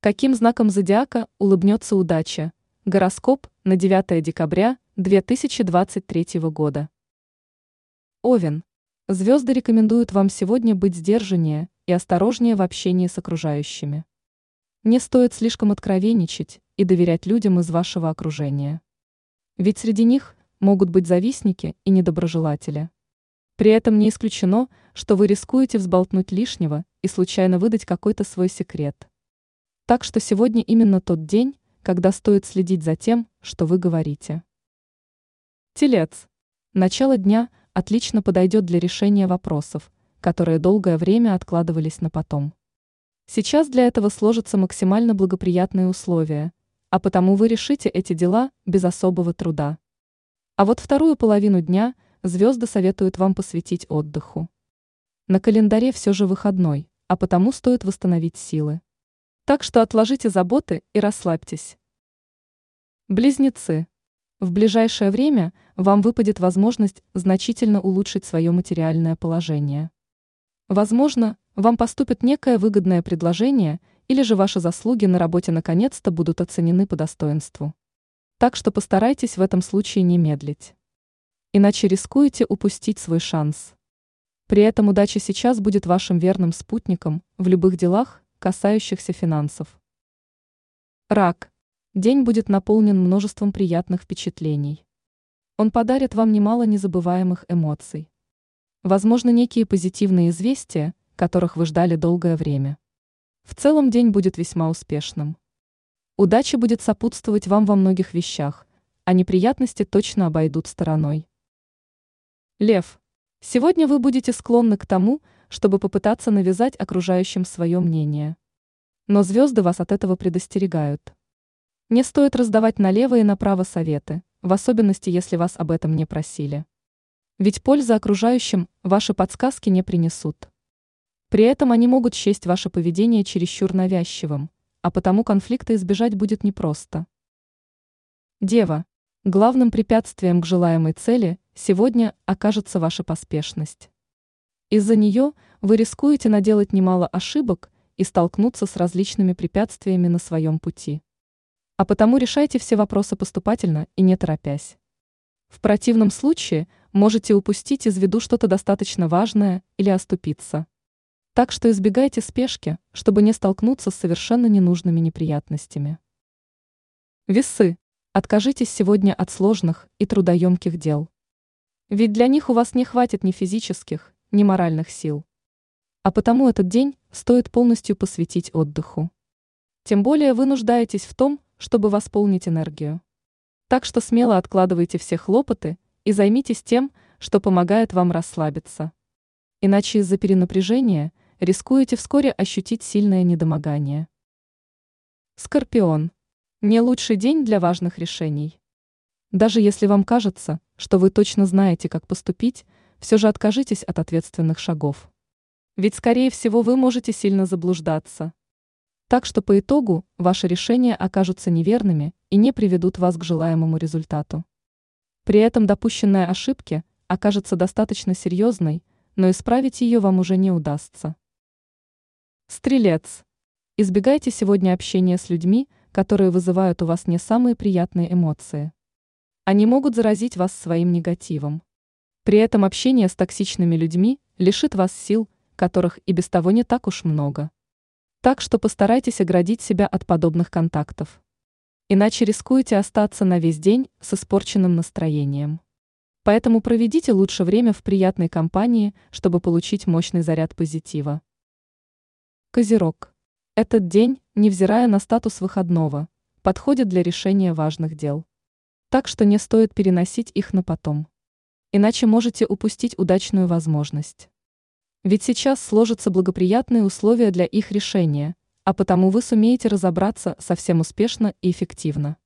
Каким знаком зодиака улыбнется удача? Гороскоп на 9 декабря 2023 года. Овен. Звезды рекомендуют вам сегодня быть сдержаннее и осторожнее в общении с окружающими. Не стоит слишком откровенничать и доверять людям из вашего окружения. Ведь среди них могут быть завистники и недоброжелатели. При этом не исключено, что вы рискуете взболтнуть лишнего и случайно выдать какой-то свой секрет. Так что сегодня именно тот день, когда стоит следить за тем, что вы говорите. Телец. Начало дня отлично подойдет для решения вопросов, которые долгое время откладывались на потом. Сейчас для этого сложатся максимально благоприятные условия, а потому вы решите эти дела без особого труда. А вот вторую половину дня звезды советуют вам посвятить отдыху. На календаре все же выходной, а потому стоит восстановить силы. Так что отложите заботы и расслабьтесь. Близнецы. В ближайшее время вам выпадет возможность значительно улучшить свое материальное положение. Возможно, вам поступит некое выгодное предложение или же ваши заслуги на работе наконец-то будут оценены по достоинству. Так что постарайтесь в этом случае не медлить. Иначе рискуете упустить свой шанс. При этом удача сейчас будет вашим верным спутником в любых делах, касающихся финансов. Рак. День будет наполнен множеством приятных впечатлений. Он подарит вам немало незабываемых эмоций. Возможно, некие позитивные известия, которых вы ждали долгое время. В целом день будет весьма успешным. Удача будет сопутствовать вам во многих вещах, а неприятности точно обойдут стороной. Лев. Сегодня вы будете склонны к тому, чтобы попытаться навязать окружающим свое мнение. Но звезды вас от этого предостерегают. Не стоит раздавать налево и направо советы, в особенности, если вас об этом не просили. Ведь пользы окружающим ваши подсказки не принесут. При этом они могут счесть ваше поведение чересчур навязчивым, а потому конфликта избежать будет непросто. Дева. Главным препятствием к желаемой цели сегодня окажется ваша поспешность. Из-за нее вы рискуете наделать немало ошибок и столкнуться с различными препятствиями на своем пути. А потому решайте все вопросы поступательно и не торопясь. В противном случае можете упустить из виду что-то достаточно важное или оступиться. Так что избегайте спешки, чтобы не столкнуться с совершенно ненужными неприятностями. Весы. Откажитесь сегодня от сложных и трудоемких дел. Ведь для них у вас не хватит ни физических, ни моральных сил. А потому этот день стоит полностью посвятить отдыху. Тем более вы нуждаетесь в том, чтобы восполнить энергию. Так что смело откладывайте все хлопоты и займитесь тем, что помогает вам расслабиться. Иначе из-за перенапряжения рискуете вскоре ощутить сильное недомогание. Скорпион. Не лучший день для важных решений. Даже если вам кажется, что вы точно знаете, как поступить, все же откажитесь от ответственных шагов. Ведь, скорее всего, вы можете сильно заблуждаться. Так что по итогу ваши решения окажутся неверными и не приведут вас к желаемому результату. При этом допущенная ошибки окажется достаточно серьезной, но исправить ее вам уже не удастся. Стрелец. Избегайте сегодня общения с людьми, которые вызывают у вас не самые приятные эмоции. Они могут заразить вас своим негативом. При этом общение с токсичными людьми лишит вас сил, которых и без того не так уж много. Так что постарайтесь оградить себя от подобных контактов. Иначе рискуете остаться на весь день с испорченным настроением. Поэтому проведите лучше время в приятной компании, чтобы получить мощный заряд позитива. Козерог. Этот день, невзирая на статус выходного, подходит для решения важных дел. Так что не стоит переносить их на потом. Иначе можете упустить удачную возможность. Ведь сейчас сложатся благоприятные условия для их решения, а потому вы сумеете разобраться совсем успешно и эффективно.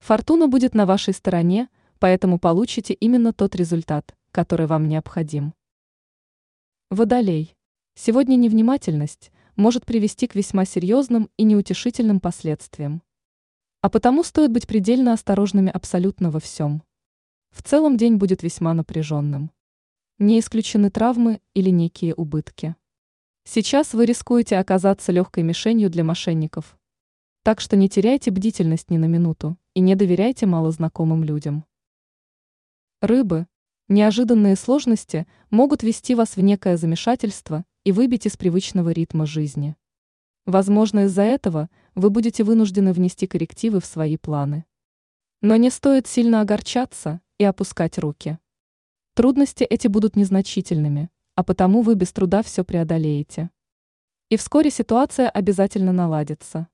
Фортуна будет на вашей стороне, поэтому получите именно тот результат, который вам необходим. Водолей. Сегодня невнимательность может привести к весьма серьезным и неутешительным последствиям. А потому стоит быть предельно осторожными абсолютно во всем. В целом день будет весьма напряженным. Не исключены травмы или некие убытки. Сейчас вы рискуете оказаться легкой мишенью для мошенников. Так что не теряйте бдительность ни на минуту и не доверяйте малознакомым людям. Рыбы. Неожиданные сложности могут вести вас в некое замешательство и выбить из привычного ритма жизни. Возможно, из-за этого вы будете вынуждены внести коррективы в свои планы. Но не стоит сильно огорчаться и опускать руки. Трудности эти будут незначительными, а потому вы без труда все преодолеете. И вскоре ситуация обязательно наладится.